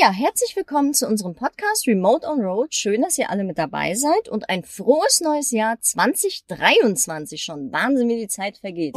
Ja, herzlich willkommen zu unserem Podcast Remote on Road. Schön, dass ihr alle mit dabei seid und ein frohes neues Jahr 2023 schon. Wahnsinn, wie die Zeit vergeht.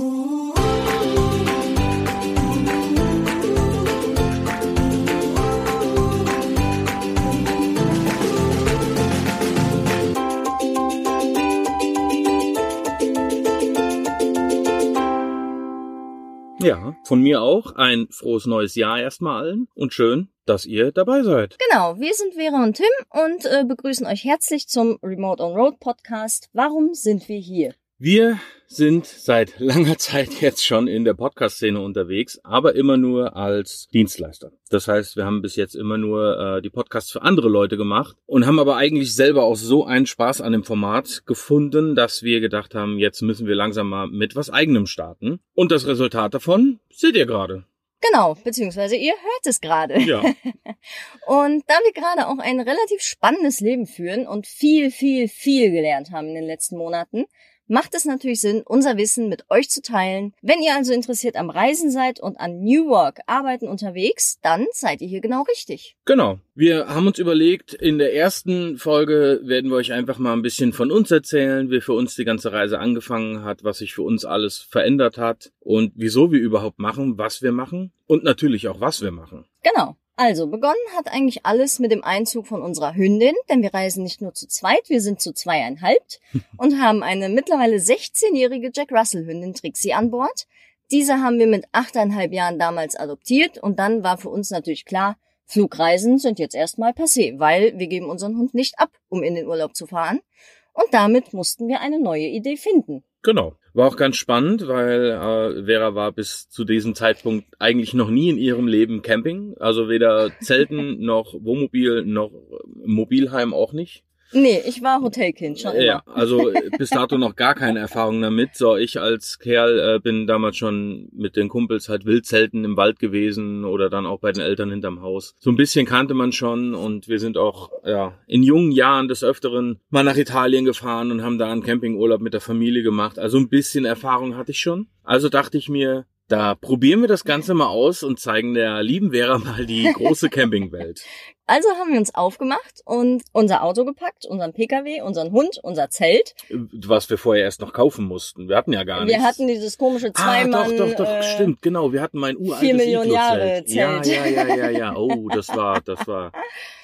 Ja, von mir auch ein frohes neues Jahr erstmal allen und schön, dass ihr dabei seid. Genau, wir sind Vera und Tim und äh, begrüßen euch herzlich zum Remote on Road Podcast. Warum sind wir hier? Wir sind seit langer Zeit jetzt schon in der Podcast-Szene unterwegs, aber immer nur als Dienstleister. Das heißt, wir haben bis jetzt immer nur äh, die Podcasts für andere Leute gemacht und haben aber eigentlich selber auch so einen Spaß an dem Format gefunden, dass wir gedacht haben, jetzt müssen wir langsam mal mit was eigenem starten. Und das Resultat davon seht ihr gerade. Genau, beziehungsweise ihr hört es gerade. Ja. und da wir gerade auch ein relativ spannendes Leben führen und viel, viel, viel gelernt haben in den letzten Monaten, macht es natürlich Sinn, unser Wissen mit euch zu teilen. Wenn ihr also interessiert am Reisen seid und an New Work Arbeiten unterwegs, dann seid ihr hier genau richtig. Genau. Wir haben uns überlegt, in der ersten Folge werden wir euch einfach mal ein bisschen von uns erzählen, wie für uns die ganze Reise angefangen hat, was sich für uns alles verändert hat und wieso wir überhaupt machen, was wir machen und natürlich auch was wir machen. Genau. Also, begonnen hat eigentlich alles mit dem Einzug von unserer Hündin, denn wir reisen nicht nur zu zweit, wir sind zu zweieinhalb und haben eine mittlerweile 16-jährige Jack Russell Hündin Trixie an Bord. Diese haben wir mit achteinhalb Jahren damals adoptiert und dann war für uns natürlich klar, Flugreisen sind jetzt erstmal passé, weil wir geben unseren Hund nicht ab, um in den Urlaub zu fahren. Und damit mussten wir eine neue Idee finden. Genau. War auch ganz spannend, weil äh, Vera war bis zu diesem Zeitpunkt eigentlich noch nie in ihrem Leben Camping. Also weder Zelten noch Wohnmobil noch Mobilheim auch nicht. Nee, ich war Hotelkind schon immer. Ja, also bis dato noch gar keine Erfahrung damit. So, ich als Kerl äh, bin damals schon mit den Kumpels halt Wildzelten im Wald gewesen oder dann auch bei den Eltern hinterm Haus. So ein bisschen kannte man schon und wir sind auch ja in jungen Jahren des Öfteren mal nach Italien gefahren und haben da einen Campingurlaub mit der Familie gemacht. Also ein bisschen Erfahrung hatte ich schon. Also dachte ich mir, da probieren wir das Ganze mal aus und zeigen der lieben Vera mal die große Campingwelt. Also haben wir uns aufgemacht und unser Auto gepackt, unseren Pkw, unseren Hund, unser Zelt. Was wir vorher erst noch kaufen mussten. Wir hatten ja gar nichts. Wir hatten dieses komische Zweimann. Ah, doch, doch, doch, äh, stimmt, genau. Wir hatten mein uraltes vier Millionen Jahre Iglo-Zelt. Ja, Zelt. ja, ja, ja, ja. Oh, das war, das war,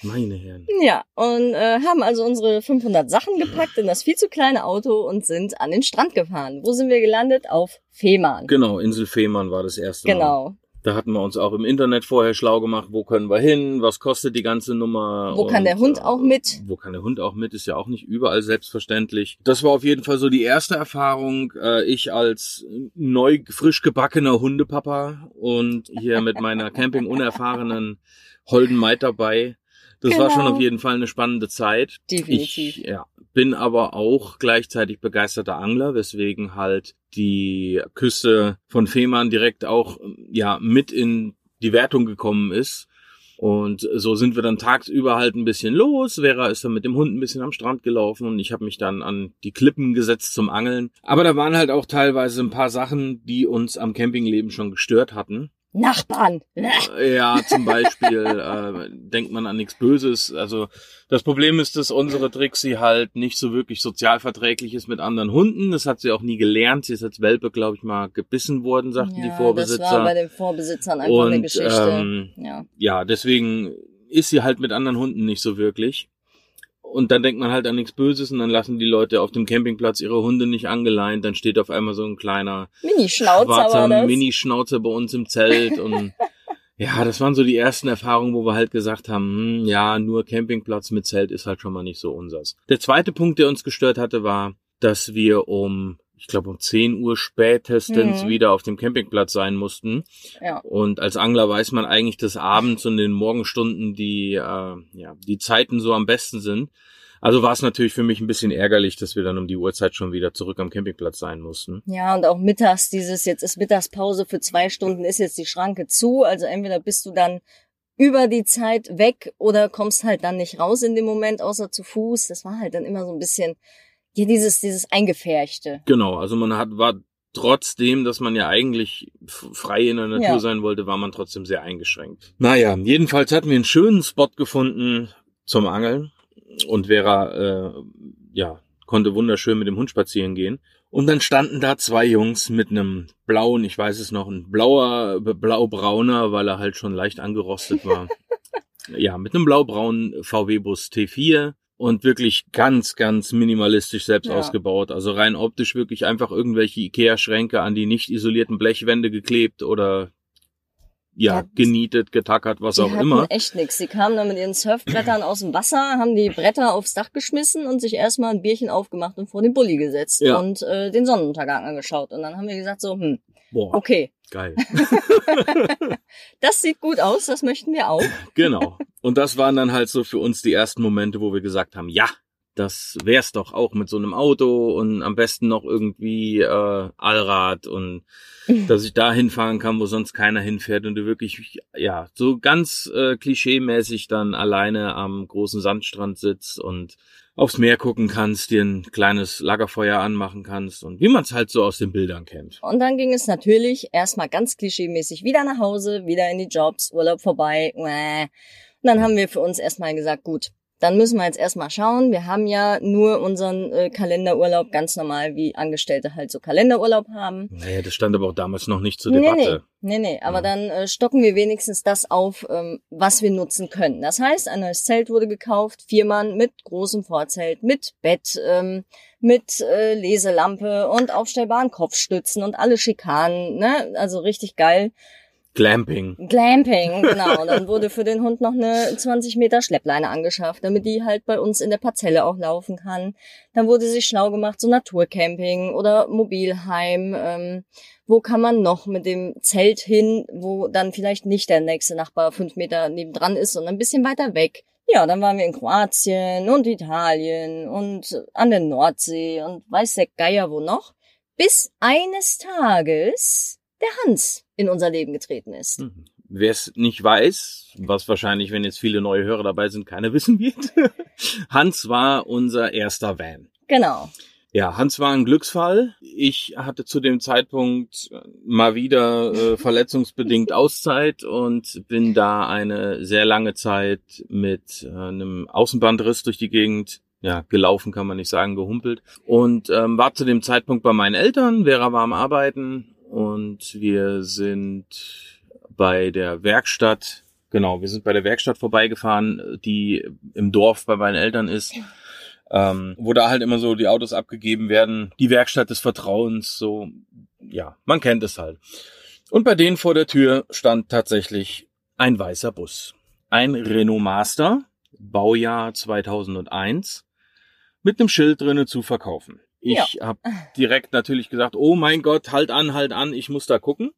meine Herren. Ja, und äh, haben also unsere 500 Sachen gepackt in das viel zu kleine Auto und sind an den Strand gefahren. Wo sind wir gelandet? Auf Fehmarn. Genau, Insel Fehmarn war das erste Mal. Genau. Da hatten wir uns auch im Internet vorher schlau gemacht, wo können wir hin, was kostet die ganze Nummer. Wo kann und, der Hund äh, auch mit? Wo kann der Hund auch mit, ist ja auch nicht überall selbstverständlich. Das war auf jeden Fall so die erste Erfahrung. Äh, ich als neu, frisch gebackener Hundepapa und hier mit meiner Camping-unerfahrenen Holden Maid dabei. Das war schon Genau. auf jeden Fall eine spannende Zeit. Definitiv. Ich ja, bin aber auch gleichzeitig begeisterter Angler, weswegen halt die Küste von Fehmarn direkt auch ja mit in die Wertung gekommen ist. Und so sind wir dann tagsüber halt ein bisschen los. Vera ist dann mit dem Hund ein bisschen am Strand gelaufen und ich habe mich dann an die Klippen gesetzt zum Angeln. Aber da waren halt auch teilweise ein paar Sachen, die uns am Campingleben schon gestört hatten. Nachbarn. Ja, zum Beispiel äh, denkt man an nichts Böses. Also das Problem ist, dass unsere Trixie halt nicht so wirklich sozialverträglich ist mit anderen Hunden. Das hat sie auch nie gelernt. Sie ist als Welpe, glaube ich, mal gebissen worden, sagten die Ja, Vorbesitzer. Das war bei den Vorbesitzern einfach eine Und, Geschichte. ähm, ja. ja, deswegen ist sie halt mit anderen Hunden nicht so wirklich. Und dann denkt man halt an nichts Böses und dann lassen die Leute auf dem Campingplatz ihre Hunde nicht angeleint. Dann steht auf einmal so ein kleiner Mini-Schnauzer. Mini-Schnauzer bei uns im Zelt und ja, das waren so die ersten Erfahrungen, wo wir halt gesagt haben, hm, ja, nur Campingplatz mit Zelt ist halt schon mal nicht so unsers. Der zweite Punkt, der uns gestört hatte, war, dass wir um, ich glaube um 10 Uhr spätestens Mhm. wieder auf dem Campingplatz sein mussten. ja. Und als Angler weiß man eigentlich, dass abends und in den Morgenstunden die, äh, ja, die Zeiten so am besten sind. Also war es natürlich für mich ein bisschen ärgerlich, dass wir dann um die Uhrzeit schon wieder zurück am Campingplatz sein mussten. Ja, und auch mittags dieses, jetzt ist Mittagspause für zwei Stunden, ist jetzt die Schranke zu. Also entweder bist du dann über die Zeit weg oder kommst halt dann nicht raus in dem Moment, außer zu Fuß. Das war halt dann immer so ein bisschen, ja, dieses, dieses Eingefärchte. Genau, also man hat, war trotzdem, dass man ja eigentlich frei in der Natur Ja. sein wollte, war man trotzdem sehr eingeschränkt. Naja, jedenfalls hatten wir einen schönen Spot gefunden zum Angeln und Vera, äh, ja, konnte wunderschön mit dem Hund spazieren gehen. Und dann standen da zwei Jungs mit einem blauen, ich weiß es noch, ein blauer, blaubrauner, weil er halt schon leicht angerostet war. ja, mit einem blaubraunen VW-Bus T4 und wirklich ganz, ganz minimalistisch selbst Ja. ausgebaut. Also rein optisch wirklich einfach irgendwelche Ikea-Schränke an die nicht isolierten Blechwände geklebt oder ja, Ja, genietet, getackert, was auch hatten immer. echt nix. Sie kamen dann mit ihren Surfbrettern aus dem Wasser, haben die Bretter aufs Dach geschmissen und sich erstmal ein Bierchen aufgemacht und vor den Bulli gesetzt Ja. und äh, den Sonnenuntergang angeschaut. Und dann haben wir gesagt so, hm, Boah, okay, geil. das sieht gut aus, das möchten wir auch. Genau. Und das waren dann halt so für uns die ersten Momente, wo wir gesagt haben, ja, das wär's doch auch mit so einem Auto und am besten noch irgendwie äh, Allrad und dass ich da hinfahren kann, wo sonst keiner hinfährt und du wirklich, ja, so ganz äh, klischeemäßig dann alleine am großen Sandstrand sitzt und aufs Meer gucken kannst, dir ein kleines Lagerfeuer anmachen kannst und wie man es halt so aus den Bildern kennt. Und dann ging es natürlich erstmal ganz klischeemäßig wieder nach Hause, wieder in die Jobs, Urlaub vorbei. Und dann haben wir für uns erstmal gesagt, gut, dann müssen wir jetzt erstmal schauen. Wir haben ja nur unseren äh, Kalenderurlaub ganz normal, wie Angestellte halt so Kalenderurlaub haben. Naja, das stand aber auch damals noch nicht zur Nee, Debatte. nee, nee, nee. Aber Ja. dann äh, stocken wir wenigstens das auf, ähm, was wir nutzen können. Das heißt, ein neues Zelt wurde gekauft, vier Mann mit großem Vorzelt, mit Bett, ähm, mit äh, Leselampe und aufstellbaren Kopfstützen und alle Schikanen, ne? Also richtig geil. Glamping. Glamping, genau. Und dann wurde für den Hund noch eine 20 Meter Schleppleine angeschafft, damit die halt bei uns in der Parzelle auch laufen kann. Dann wurde sich schlau gemacht, so Naturcamping oder Mobilheim. Ähm, wo kann man noch mit dem Zelt hin, wo dann vielleicht nicht der nächste Nachbar fünf Meter nebendran ist, sondern ein bisschen weiter weg. Ja, dann waren wir in Kroatien und Italien und an der Nordsee und weiß der Geier wo noch. Bis eines Tages der Hans in unser Leben getreten ist. Hm. Wer es nicht weiß, was wahrscheinlich, wenn jetzt viele neue Hörer dabei sind, keiner wissen wird, Hans war unser erster Van. Genau. Ja, Hans war ein Glücksfall. Ich hatte zu dem Zeitpunkt äh, mal wieder äh, verletzungsbedingt Auszeit und bin da eine sehr lange Zeit mit äh, einem Außenbandriss durch die Gegend ja, gelaufen kann man nicht sagen, gehumpelt. Und ähm, war zu dem Zeitpunkt bei meinen Eltern. Vera war am Arbeiten und wir sind bei der Werkstatt, genau, wir sind bei der Werkstatt vorbeigefahren, die im Dorf bei meinen Eltern ist. Ähm, wo da halt immer so die Autos abgegeben werden, die Werkstatt des Vertrauens, so, ja, man kennt es halt. Und bei denen vor der Tür stand tatsächlich ein weißer Bus. Ein Renault Master, Baujahr 2001, mit einem Schild drinnen zu verkaufen. Ich habe direkt natürlich gesagt, oh mein Gott, halt an, halt an, ich muss da gucken.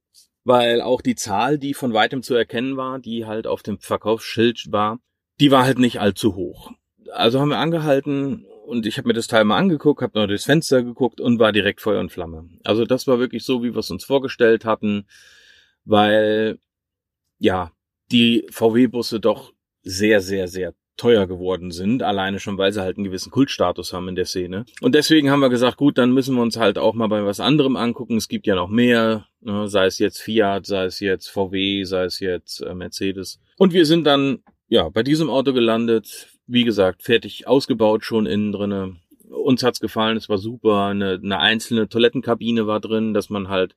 Weil auch die Zahl, die von weitem zu erkennen war, die halt auf dem Verkaufsschild war, die war halt nicht allzu hoch. Also haben wir angehalten und ich habe mir das Teil mal angeguckt, habe noch durchs Fenster geguckt und war direkt Feuer und Flamme. Also das war wirklich so, wie wir es uns vorgestellt hatten, weil ja, die VW-Busse doch sehr, sehr, sehr teuer geworden sind, alleine schon, weil sie halt einen gewissen Kultstatus haben in der Szene. Und deswegen haben wir gesagt, gut, dann müssen wir uns halt auch mal bei was anderem angucken. Es gibt ja noch mehr, ne, sei es jetzt Fiat, sei es jetzt VW, sei es jetzt äh, Mercedes. Und wir sind dann ja bei diesem Auto gelandet. Wie gesagt, fertig ausgebaut schon innen drinne. Uns hat's gefallen, es war super. Eine, eine einzelne Toilettenkabine war drin, dass man halt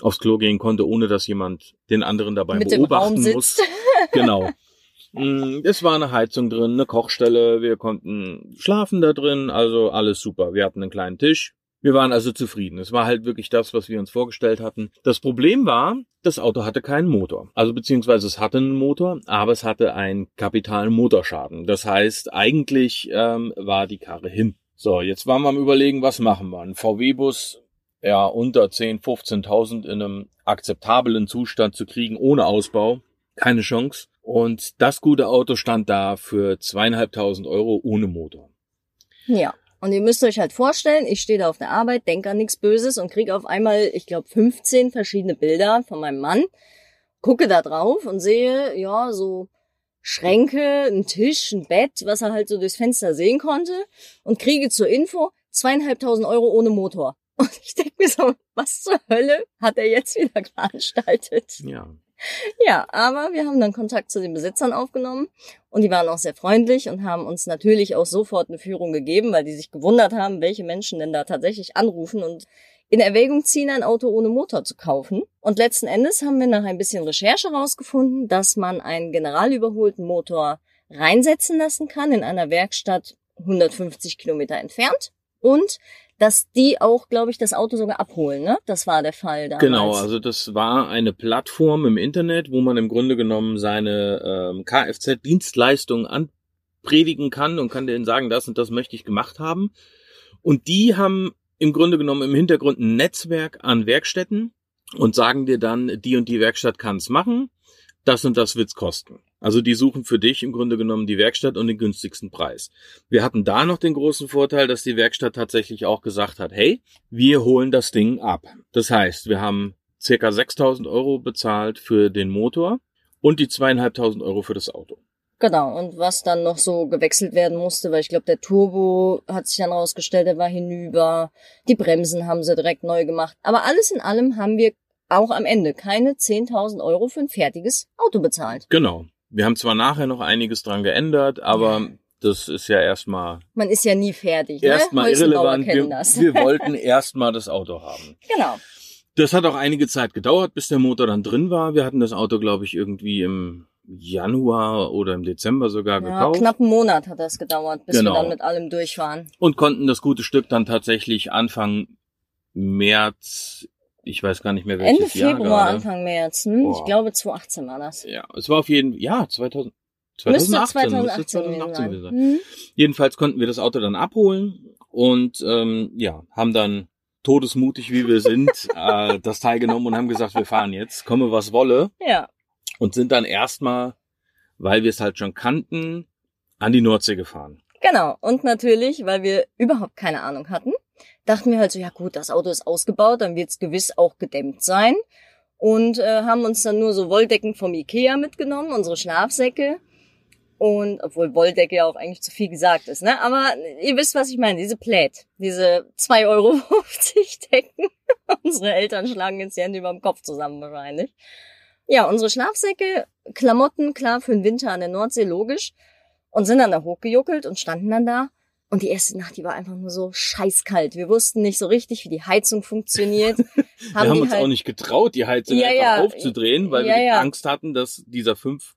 aufs Klo gehen konnte, ohne dass jemand den anderen dabei Mit dem beobachten muss. Genau. Mm, Es war eine Heizung drin, eine Kochstelle, wir konnten schlafen da drin, also alles super. Wir hatten einen kleinen Tisch. Wir waren also zufrieden. Es war halt wirklich das, was wir uns vorgestellt hatten. Das Problem war, das Auto hatte keinen Motor. Also beziehungsweise es hatte einen Motor, aber es hatte einen kapitalen Motorschaden. Das heißt, eigentlich ähm, war die Karre hin. So, jetzt waren wir am überlegen, was machen wir. Ein VW-Bus, ja, unter 10, 15.000 in einem akzeptablen Zustand zu kriegen, ohne Ausbau. Keine Chance. Und das gute Auto stand da für zweieinhalbtausend Euro ohne Motor. Ja. Und ihr müsst euch halt vorstellen, ich stehe da auf der Arbeit, denke an nichts Böses und kriege auf einmal, ich glaube, 15 verschiedene Bilder von meinem Mann, gucke da drauf und sehe, ja, so Schränke, ein Tisch, ein Bett, was er halt so durchs Fenster sehen konnte und kriege zur Info zweieinhalbtausend Euro ohne Motor. Und ich denke mir so, was zur Hölle hat er jetzt wieder veranstaltet? Ja. Ja, aber wir haben dann Kontakt zu den Besitzern aufgenommen und die waren auch sehr freundlich und haben uns natürlich auch sofort eine Führung gegeben, weil die sich gewundert haben, welche Menschen denn da tatsächlich anrufen und in Erwägung ziehen, ein Auto ohne Motor zu kaufen. Und letzten Endes haben wir nach ein bisschen Recherche herausgefunden, dass man einen generalüberholten Motor reinsetzen lassen kann in einer Werkstatt 150 Kilometer entfernt und dass die auch, glaube ich, das Auto sogar abholen, ne? Das war der Fall damals. Genau, also das war eine Plattform im Internet, wo man im Grunde genommen seine ähm, Kfz-Dienstleistungen anpredigen kann und kann denen sagen, das und das möchte ich gemacht haben. Und die haben im Grunde genommen im Hintergrund ein Netzwerk an Werkstätten und sagen dir dann, die und die Werkstatt kann es machen, das und das wird's kosten. Also die suchen für dich im Grunde genommen die Werkstatt und den günstigsten Preis. Wir hatten da noch den großen Vorteil, dass die Werkstatt tatsächlich auch gesagt hat, hey, wir holen das Ding ab. Das heißt, wir haben circa 6000 Euro bezahlt für den Motor und die zweieinhalbtausend Euro für das Auto. Genau, und was dann noch so gewechselt werden musste, weil ich glaube, der Turbo hat sich dann rausgestellt, der war hinüber. Die Bremsen haben sie direkt neu gemacht. Aber alles in allem haben wir auch am Ende keine 10.000 Euro für ein fertiges Auto bezahlt. Genau. Wir haben zwar nachher noch einiges dran geändert, aber ja. das ist ja erstmal. Man ist ja nie fertig. Ne? Erstmal irrelevant. Wir, wir wollten erstmal das Auto haben. Genau. Das hat auch einige Zeit gedauert, bis der Motor dann drin war. Wir hatten das Auto, glaube ich, irgendwie im Januar oder im Dezember sogar ja, gekauft. Knapp einen Monat hat das gedauert, bis genau. wir dann mit allem durch waren. Und konnten das gute Stück dann tatsächlich Anfang März ich weiß gar nicht mehr welches Ende Februar, gerade. Anfang März. Hm? Ich glaube 2018 war das. Ja, es war auf jeden ja 2000. 2018, müsste 2018, 2018 sein. sein. Hm? Jedenfalls konnten wir das Auto dann abholen und ähm, ja, haben dann todesmutig, wie wir sind, äh, das Teil genommen und haben gesagt, wir fahren jetzt, komme was wolle. Ja. Und sind dann erstmal, weil wir es halt schon kannten, an die Nordsee gefahren. Genau. Und natürlich, weil wir überhaupt keine Ahnung hatten, dachten wir halt so, ja gut, das Auto ist ausgebaut, dann wird es gewiss auch gedämmt sein. Und äh, haben uns dann nur so Wolldecken vom Ikea mitgenommen, unsere Schlafsäcke. Und obwohl Wolldecke ja auch eigentlich zu viel gesagt ist, ne? Aber ihr wisst, was ich meine, diese Plät, diese 2,50 Euro Decken. unsere Eltern schlagen jetzt die Hände über dem Kopf zusammen wahrscheinlich. Ja, unsere Schlafsäcke, Klamotten, klar, für den Winter an der Nordsee, logisch. Und sind dann da hochgejuckelt und standen dann da und die erste Nacht, die war einfach nur so scheißkalt. Wir wussten nicht so richtig, wie die Heizung funktioniert. haben wir haben uns halt... auch nicht getraut, die Heizung ja, einfach ja. aufzudrehen, weil ja, wir Angst hatten, dass dieser fünf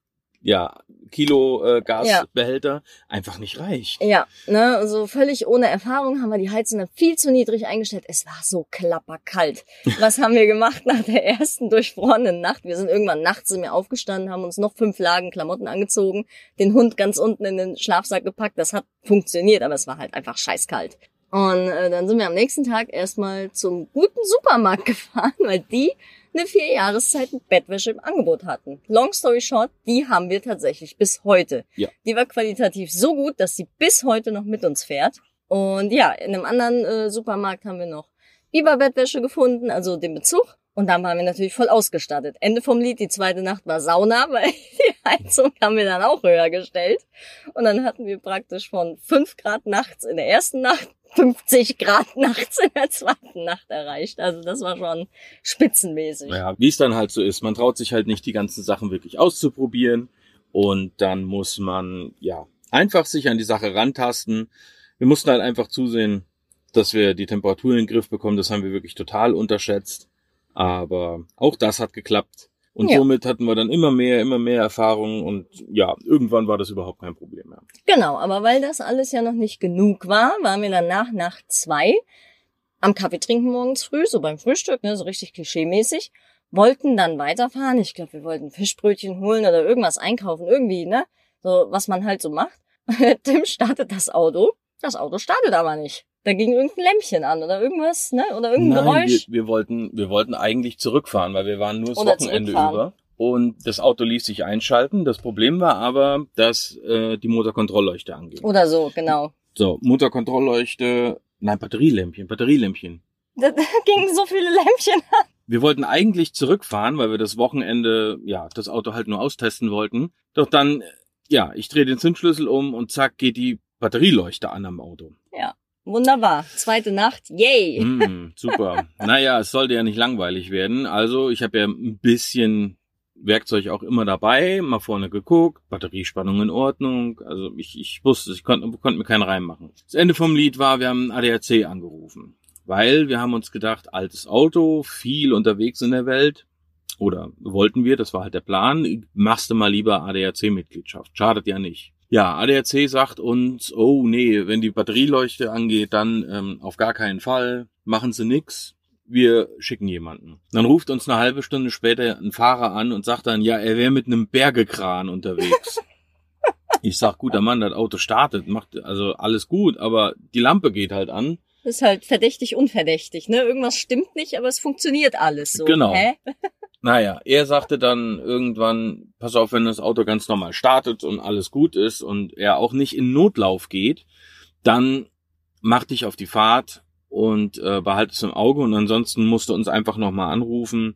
ja, Kilo äh, Gasbehälter ja. einfach nicht reicht. Ja, ne, also völlig ohne Erfahrung haben wir die Heizung dann viel zu niedrig eingestellt. Es war so klapperkalt. Was haben wir gemacht nach der ersten durchfrorenen Nacht? Wir sind irgendwann nachts in mir aufgestanden, haben uns noch fünf Lagen Klamotten angezogen, den Hund ganz unten in den Schlafsack gepackt. Das hat funktioniert, aber es war halt einfach scheißkalt. Und äh, dann sind wir am nächsten Tag erstmal zum guten Supermarkt gefahren, weil die eine vier Jahreszeiten Bettwäsche im Angebot hatten. Long story short, die haben wir tatsächlich bis heute. Ja. Die war qualitativ so gut, dass sie bis heute noch mit uns fährt. Und ja, in einem anderen äh, Supermarkt haben wir noch Biberbettwäsche gefunden, also den Bezug. Und dann waren wir natürlich voll ausgestattet. Ende vom Lied, die zweite Nacht war Sauna, weil die Heizung haben wir dann auch höher gestellt. Und dann hatten wir praktisch von fünf Grad nachts in der ersten Nacht 50 Grad nachts in der zweiten Nacht erreicht. Also das war schon spitzenmäßig. Ja, wie es dann halt so ist. Man traut sich halt nicht, die ganzen Sachen wirklich auszuprobieren. Und dann muss man, ja, einfach sich an die Sache rantasten. Wir mussten halt einfach zusehen, dass wir die Temperatur in den Griff bekommen. Das haben wir wirklich total unterschätzt. Aber auch das hat geklappt. Und ja. somit hatten wir dann immer mehr, immer mehr Erfahrungen und ja, irgendwann war das überhaupt kein Problem mehr. Genau, aber weil das alles ja noch nicht genug war, waren wir dann nach zwei am Kaffee trinken morgens früh, so beim Frühstück, ne, so richtig klischeemäßig, wollten dann weiterfahren. Ich glaube, wir wollten Fischbrötchen holen oder irgendwas einkaufen, irgendwie, ne? So, was man halt so macht. Tim startet das Auto. Das Auto startet aber nicht. Da ging irgendein Lämpchen an oder irgendwas, ne? Oder irgendein Nein, Geräusch. Wir, wir wollten, wir wollten eigentlich zurückfahren, weil wir waren nur das oder Wochenende über. Und das Auto ließ sich einschalten. Das Problem war aber, dass äh, die Motorkontrollleuchte anging. Oder so, genau. So, Motorkontrollleuchte, nein, Batterielämpchen, Batterielämpchen. Da, da gingen so viele Lämpchen an. Wir wollten eigentlich zurückfahren, weil wir das Wochenende, ja, das Auto halt nur austesten wollten. Doch dann, ja, ich drehe den Zündschlüssel um und zack geht die Batterieleuchte an am Auto. Ja. Wunderbar. Zweite Nacht. Yay. Mm, super. naja, es sollte ja nicht langweilig werden. Also ich habe ja ein bisschen Werkzeug auch immer dabei, mal vorne geguckt, Batteriespannung in Ordnung. Also ich, ich wusste, ich konnte, konnte mir keinen Reim machen. Das Ende vom Lied war, wir haben ADAC angerufen. Weil wir haben uns gedacht, altes Auto, viel unterwegs in der Welt. Oder wollten wir, das war halt der Plan, machst du mal lieber ADAC-Mitgliedschaft. Schadet ja nicht. Ja, ADAC sagt uns, oh nee, wenn die Batterieleuchte angeht, dann ähm, auf gar keinen Fall, machen Sie nix, wir schicken jemanden. Dann ruft uns eine halbe Stunde später ein Fahrer an und sagt dann, ja, er wäre mit einem Bergekran unterwegs. ich sag, guter Mann, das Auto startet, macht also alles gut, aber die Lampe geht halt an. Das ist halt verdächtig unverdächtig, ne? Irgendwas stimmt nicht, aber es funktioniert alles so. Genau. Hä? Naja, er sagte dann irgendwann, pass auf, wenn das Auto ganz normal startet und alles gut ist und er auch nicht in Notlauf geht, dann mach dich auf die Fahrt und äh, behalte es im Auge und ansonsten musst du uns einfach nochmal anrufen.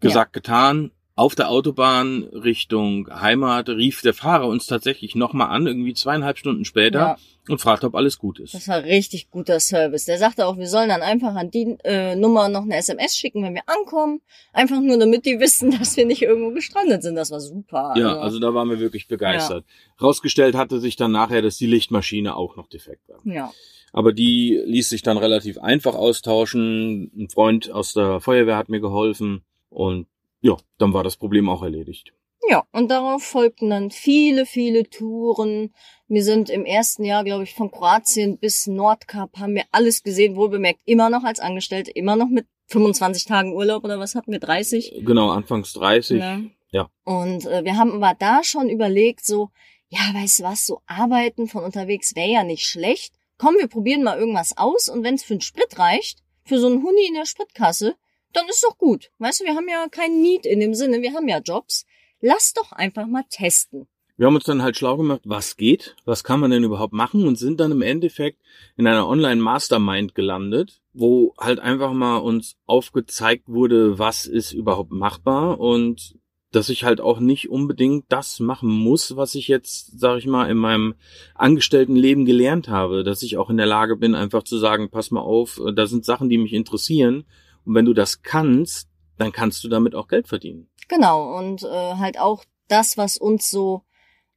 Gesagt, ja. getan. Auf der Autobahn Richtung Heimat rief der Fahrer uns tatsächlich nochmal an, irgendwie zweieinhalb Stunden später, ja. Und fragte, ob alles gut ist. Das war richtig guter Service. Der sagte auch, wir sollen dann einfach an die äh, Nummer noch eine SMS schicken, wenn wir ankommen. Einfach nur, damit die wissen, dass wir nicht irgendwo gestrandet sind. Das war super. Ja, also, also da waren wir wirklich begeistert. Ja. Rausgestellt hatte sich dann nachher, dass die Lichtmaschine auch noch defekt war. Ja. Aber die ließ sich dann relativ einfach austauschen. Ein Freund aus der Feuerwehr hat mir geholfen und ja, dann war das Problem auch erledigt. Ja, und darauf folgten dann viele, viele Touren. Wir sind im ersten Jahr, glaube ich, von Kroatien bis Nordkap, haben wir alles gesehen, wohlbemerkt, immer noch als Angestellte, immer noch mit 25 Tagen Urlaub oder was hatten wir, 30? Genau, anfangs 30. Ja. ja. Und äh, wir haben aber da schon überlegt, so, ja, weißt du was, so arbeiten von unterwegs wäre ja nicht schlecht. Komm, wir probieren mal irgendwas aus und wenn es für einen Sprit reicht, für so einen Huni in der Spritkasse, dann ist doch gut. Weißt du, wir haben ja keinen Need in dem Sinne, wir haben ja Jobs. Lass doch einfach mal testen. Wir haben uns dann halt schlau gemacht, was geht, was kann man denn überhaupt machen und sind dann im Endeffekt in einer Online-Mastermind gelandet, wo halt einfach mal uns aufgezeigt wurde, was ist überhaupt machbar und dass ich halt auch nicht unbedingt das machen muss, was ich jetzt, sag ich mal, in meinem Angestelltenleben gelernt habe, dass ich auch in der Lage bin, einfach zu sagen, pass mal auf, da sind Sachen, die mich interessieren und wenn du das kannst, dann kannst du damit auch Geld verdienen. Genau, und äh, halt auch das, was uns so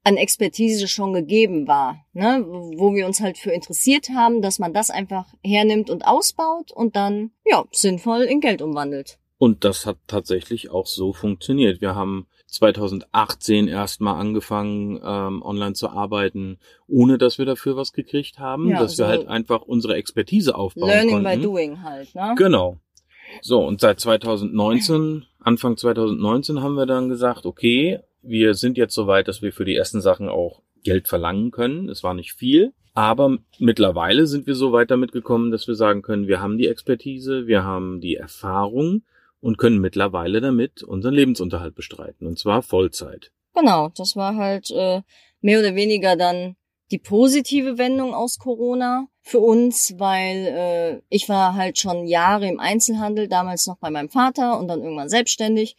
an Expertise schon gegeben war, ne, wo wir uns halt für interessiert haben, dass man das einfach hernimmt und ausbaut und dann ja sinnvoll in Geld umwandelt. Und das hat tatsächlich auch so funktioniert. Wir haben 2018 erstmal angefangen, ähm, online zu arbeiten, ohne dass wir dafür was gekriegt haben, ja, dass also wir halt einfach unsere Expertise aufbauen Learning konnten. by doing halt, ne? Genau. So, und seit 2019, Anfang 2019 haben wir dann gesagt, okay, wir sind jetzt so weit, dass wir für die ersten Sachen auch Geld verlangen können. Es war nicht viel, aber mittlerweile sind wir so weit damit gekommen, dass wir sagen können, wir haben die Expertise, wir haben die Erfahrung und können mittlerweile damit unseren Lebensunterhalt bestreiten, und zwar Vollzeit. Genau, das war halt äh, mehr oder weniger dann die positive Wendung aus Corona für uns, weil äh, ich war halt schon Jahre im Einzelhandel, damals noch bei meinem Vater und dann irgendwann selbstständig.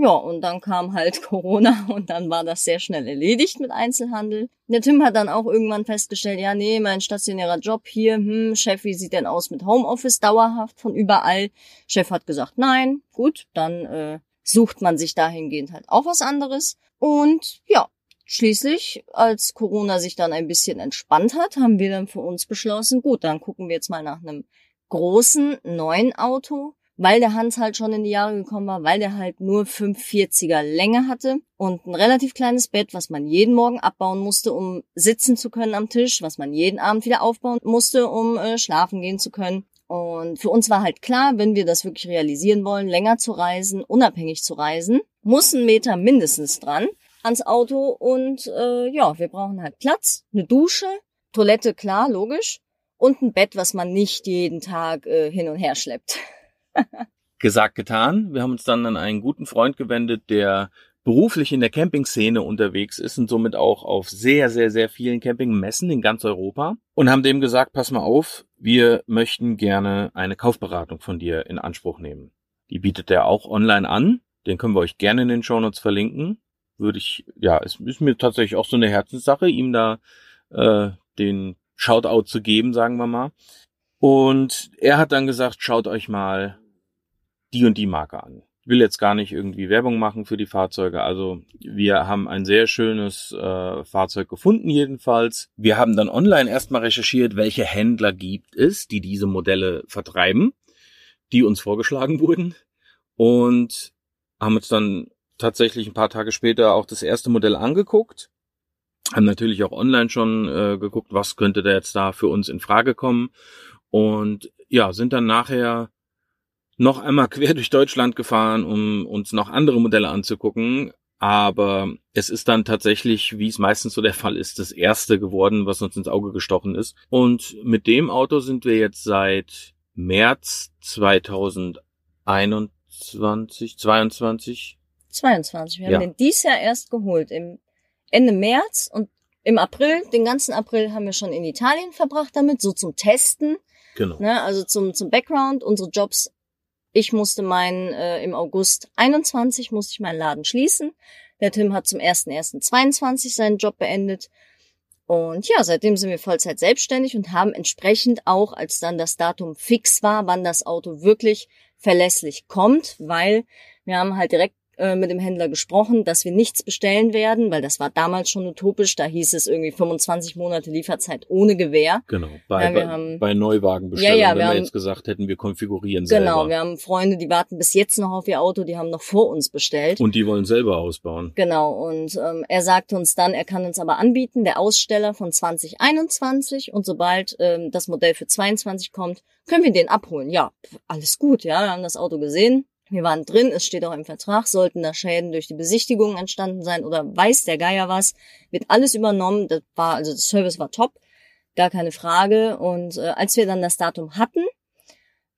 Ja, und dann kam halt Corona und dann war das sehr schnell erledigt mit Einzelhandel. Der Tim hat dann auch irgendwann festgestellt, ja, nee, mein stationärer Job hier, hm, Chef, wie sieht denn aus mit Homeoffice dauerhaft von überall? Chef hat gesagt, nein, gut, dann äh, sucht man sich dahingehend halt auch was anderes. Und ja, Schließlich, als Corona sich dann ein bisschen entspannt hat, haben wir dann für uns beschlossen, gut, dann gucken wir jetzt mal nach einem großen neuen Auto, weil der Hans halt schon in die Jahre gekommen war, weil der halt nur 540er Länge hatte und ein relativ kleines Bett, was man jeden Morgen abbauen musste, um sitzen zu können am Tisch, was man jeden Abend wieder aufbauen musste, um äh, schlafen gehen zu können. Und für uns war halt klar, wenn wir das wirklich realisieren wollen, länger zu reisen, unabhängig zu reisen, muss ein Meter mindestens dran ans Auto und äh, ja, wir brauchen halt Platz, eine Dusche, Toilette, klar, logisch, und ein Bett, was man nicht jeden Tag äh, hin und her schleppt. Gesagt, getan. Wir haben uns dann an einen guten Freund gewendet, der beruflich in der Campingszene unterwegs ist und somit auch auf sehr, sehr, sehr vielen Campingmessen in ganz Europa und haben dem gesagt, pass mal auf, wir möchten gerne eine Kaufberatung von dir in Anspruch nehmen. Die bietet er auch online an. Den können wir euch gerne in den Shownotes verlinken würde ich, ja, es ist mir tatsächlich auch so eine Herzenssache, ihm da äh, den Shoutout zu geben, sagen wir mal. Und er hat dann gesagt, schaut euch mal die und die Marke an. Ich will jetzt gar nicht irgendwie Werbung machen für die Fahrzeuge. Also wir haben ein sehr schönes äh, Fahrzeug gefunden jedenfalls. Wir haben dann online erstmal recherchiert, welche Händler gibt es, die diese Modelle vertreiben, die uns vorgeschlagen wurden. Und haben uns dann tatsächlich ein paar Tage später auch das erste Modell angeguckt. Haben natürlich auch online schon äh, geguckt, was könnte da jetzt da für uns in Frage kommen. Und ja, sind dann nachher noch einmal quer durch Deutschland gefahren, um uns noch andere Modelle anzugucken. Aber es ist dann tatsächlich, wie es meistens so der Fall ist, das erste geworden, was uns ins Auge gestochen ist. Und mit dem Auto sind wir jetzt seit März 2021, 22. 22. Wir Ja. haben den dies Jahr erst geholt. Im Ende März und im April, den ganzen April haben wir schon in Italien verbracht damit, so zum Testen. Genau. Ne, also zum, zum Background, unsere Jobs. Ich musste meinen, äh, im August 21 musste ich meinen Laden schließen. Der Tim hat zum 1.1.22 seinen Job beendet. Und ja, seitdem sind wir Vollzeit selbstständig und haben entsprechend auch, als dann das Datum fix war, wann das Auto wirklich verlässlich kommt, weil wir haben halt direkt äh, mit dem Händler gesprochen, dass wir nichts bestellen werden, weil das war damals schon utopisch. Da hieß es irgendwie 25 Monate Lieferzeit ohne Gewähr. Genau. Bei, Ja, bei, haben- bei Neuwagenbestellungen, Ja, ja, wenn wir haben- jetzt gesagt hätten, wir konfigurieren Genau, selber. wir haben Freunde, die warten bis jetzt noch auf ihr Auto, die haben noch vor uns bestellt. Und die wollen selber ausbauen. Genau, und ähm, er sagte uns dann, er kann uns aber anbieten, der Aussteller von 2021 und sobald ähm, das Modell für 22 kommt, können wir den abholen. Ja, alles gut, ja, wir haben das Auto gesehen, wir waren drin, es steht auch im Vertrag, sollten da Schäden durch die Besichtigung entstanden sein oder weiß der Geier was, wird alles übernommen, das war, also das Service war top, gar keine Frage und äh, als wir dann das Datum hatten,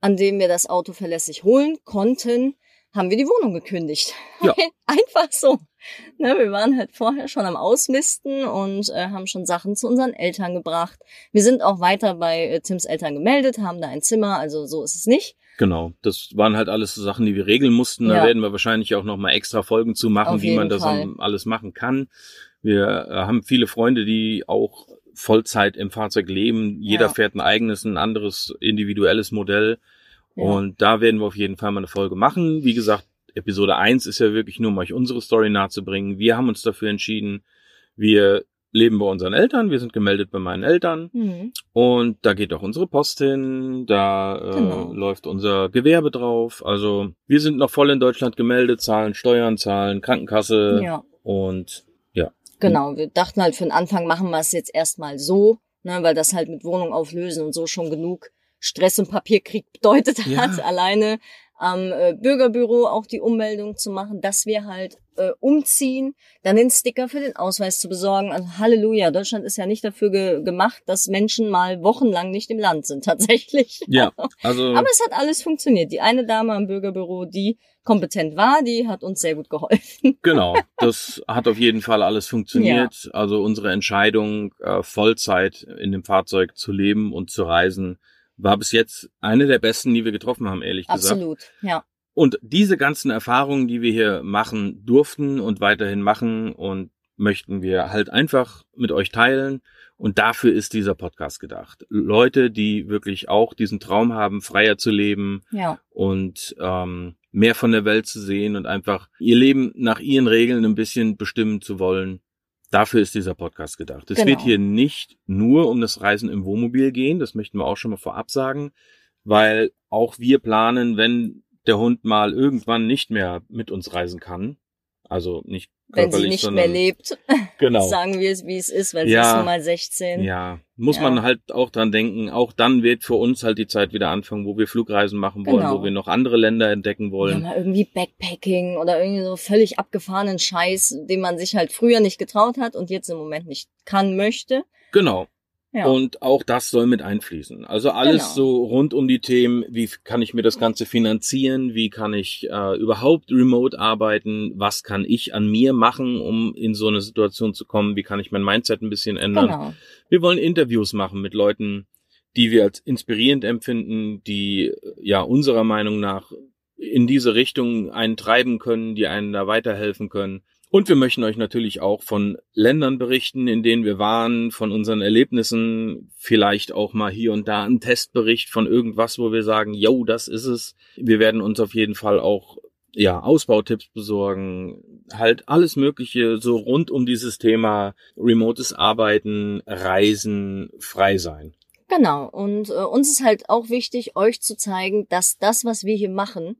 an dem wir das Auto verlässlich holen konnten, haben wir die Wohnung gekündigt. Ja. Einfach so. Ne, wir waren halt vorher schon am Ausmisten und äh, haben schon Sachen zu unseren Eltern gebracht. Wir sind auch weiter bei äh, Tims Eltern gemeldet, haben da ein Zimmer, also so ist es nicht. Genau. Das waren halt alles so Sachen, die wir regeln mussten. Da Ja. werden wir wahrscheinlich auch nochmal extra Folgen zu machen, wie man das Fall. alles machen kann. Wir äh, haben viele Freunde, die auch Vollzeit im Fahrzeug leben. Jeder Ja. fährt ein eigenes, ein anderes individuelles Modell. Ja. Und da werden wir auf jeden Fall mal eine Folge machen. Wie gesagt, Episode 1 ist ja wirklich nur, um euch unsere Story nahezubringen. Wir haben uns dafür entschieden, wir leben bei unseren Eltern, wir sind gemeldet bei meinen Eltern Mhm. und da geht auch unsere Post hin, da äh, Genau. läuft unser Gewerbe drauf. Also wir sind noch voll in Deutschland gemeldet, zahlen Steuern, zahlen Krankenkasse Ja, und genau. Wir dachten halt für den Anfang machen wir es jetzt erstmal so, ne, weil das halt mit Wohnung auflösen und so schon genug Stress und Papierkrieg bedeutet Ja. hat, alleine am äh, Bürgerbüro auch die Ummeldung zu machen, dass wir halt äh, umziehen, dann den Sticker für den Ausweis zu besorgen. Also Halleluja, Deutschland ist ja nicht dafür ge gemacht, dass Menschen mal wochenlang nicht im Land sind, tatsächlich. ja, also Aber es hat alles funktioniert. Die eine Dame am Bürgerbüro, die kompetent war, die hat uns sehr gut geholfen. Genau, das hat auf jeden Fall alles funktioniert. Also unsere Entscheidung, äh, Vollzeit in dem Fahrzeug zu leben und zu reisen, war bis jetzt eine der besten, die wir getroffen haben, ehrlich gesagt. Absolut, ja. Und diese ganzen Erfahrungen, die wir hier machen durften und weiterhin machen und möchten wir halt einfach mit euch teilen. Und dafür ist dieser Podcast gedacht. Leute, die wirklich auch diesen Traum haben, freier zu leben, Ja, und ähm, mehr von der Welt zu sehen und einfach ihr Leben nach ihren Regeln ein bisschen bestimmen zu wollen. Dafür ist dieser Podcast gedacht. Es Genau. wird hier nicht nur um das Reisen im Wohnmobil gehen, das möchten wir auch schon mal vorab sagen, weil auch wir planen, wenn der Hund mal irgendwann nicht mehr mit uns reisen kann, also nicht wenn sie nicht mehr lebt, genau. sagen wir es, wie es ist, weil Ja. sie ist nun mal 16. Ja, muss Ja. man halt auch dran denken. Auch dann wird für uns halt die Zeit wieder anfangen, wo wir Flugreisen machen wollen, Genau. wo wir noch andere Länder entdecken Ja, wollen. mal irgendwie Backpacking oder irgendwie so völlig abgefahrenen Scheiß, den man sich halt früher nicht getraut hat und jetzt im Moment nicht kann, möchte. Genau. Ja, Und auch das soll mit einfließen. Also alles Genau. so rund um die Themen, wie kann ich mir das Ganze finanzieren, wie kann ich äh, überhaupt remote arbeiten, was kann ich an mir machen, um in so eine Situation zu kommen, wie kann ich mein Mindset ein bisschen ändern. genau. Wir wollen Interviews machen mit Leuten, die wir als inspirierend empfinden, die ja unserer Meinung nach in diese Richtung einen treiben können, die einen da weiterhelfen können. Und wir möchten euch natürlich auch von Ländern berichten, in denen wir waren, von unseren Erlebnissen, vielleicht auch mal hier und da einen Testbericht von irgendwas, wo wir sagen, yo, das ist es. Wir werden uns auf jeden Fall auch ja, Ausbautipps besorgen, halt alles Mögliche so rund um dieses Thema remotes Arbeiten, Reisen, frei sein. Genau. Und äh, uns ist halt auch wichtig, euch zu zeigen, dass das, was wir hier machen,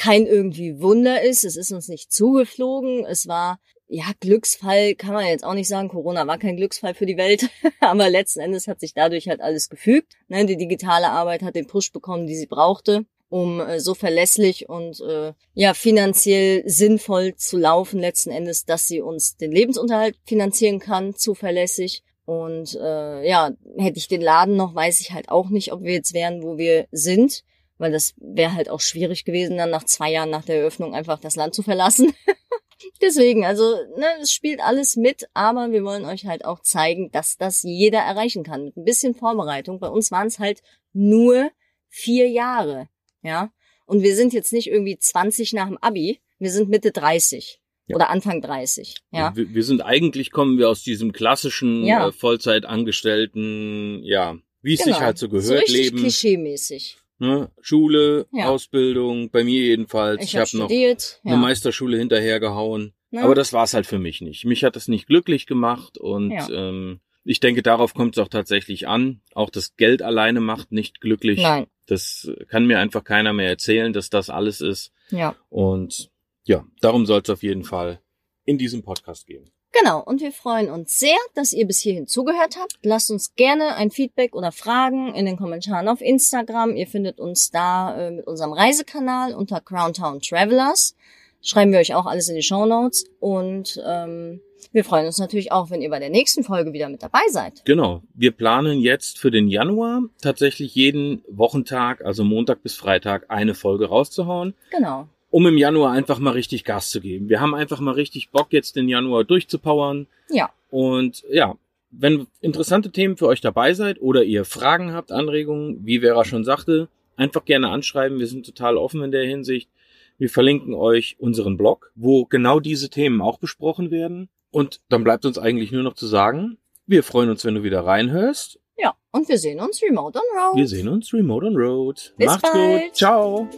kein irgendwie Wunder ist. Es ist uns nicht zugeflogen. Es war, ja, Glücksfall kann man jetzt auch nicht sagen. Corona war kein Glücksfall für die Welt. Aber letzten Endes hat sich dadurch halt alles gefügt. Ne, die digitale Arbeit hat den Push bekommen, die sie brauchte um äh, so verlässlich und äh, ja finanziell sinnvoll zu laufen letzten Endes, dass sie uns den Lebensunterhalt finanzieren kann, zuverlässig. Und äh, ja, hätte ich den Laden noch, weiß ich halt auch nicht, ob wir jetzt wären, wo wir sind, weil das wäre halt auch schwierig gewesen, dann nach zwei Jahren nach der Eröffnung einfach das Land zu verlassen. Deswegen, also, ne, es spielt alles mit, aber wir wollen euch halt auch zeigen, dass das jeder erreichen kann. Mit ein bisschen Vorbereitung. Bei uns waren es halt nur vier Jahre. Ja. Und wir sind jetzt nicht irgendwie 20 nach dem Abi, wir sind Mitte 30 ja. oder Anfang 30. Ja. Wir, wir, sind eigentlich kommen wir aus diesem klassischen ja. äh, Vollzeitangestellten, ja, wie es genau. sich halt so gehört, so richtig leben. klischeemäßig. Ne? Schule, ja. Ausbildung, bei mir jedenfalls. Ich, ich habe hab noch ja. eine Meisterschule hinterhergehauen. Ne? Aber das war's halt für mich nicht. Mich hat das nicht glücklich gemacht und ja. ähm, ich denke, darauf kommt es auch tatsächlich an. Auch das Geld alleine macht nicht glücklich. Nein. Das kann mir einfach keiner mehr erzählen, dass das alles ist. Ja. Und ja, darum soll es auf jeden Fall in diesem Podcast gehen. Genau, und wir freuen uns sehr, dass ihr bis hierhin zugehört habt. Lasst uns gerne ein Feedback oder Fragen in den Kommentaren auf Instagram. Ihr findet uns da äh, mit unserem Reisekanal unter Crowntown Travelers. Schreiben wir euch auch alles in die Show Notes. Und ähm, wir freuen uns natürlich auch, wenn ihr bei der nächsten Folge wieder mit dabei seid. Genau. Wir planen jetzt für den Januar tatsächlich jeden Wochentag, also Montag bis Freitag, eine Folge rauszuhauen. Genau. Um im Januar einfach mal richtig Gas zu geben. Wir haben einfach mal richtig Bock, jetzt den Januar durchzupowern. Ja. Und ja, wenn interessante Themen für euch dabei seid oder ihr Fragen habt, Anregungen, wie Vera schon sagte, einfach gerne anschreiben. Wir sind total offen in der Hinsicht. Wir verlinken euch unseren Blog, wo genau diese Themen auch besprochen werden. Und dann bleibt uns eigentlich nur noch zu sagen, wir freuen uns, wenn du wieder reinhörst. Ja, und wir sehen uns remote on road. Wir sehen uns remote on road. Bis Macht's bald. gut. Ciao.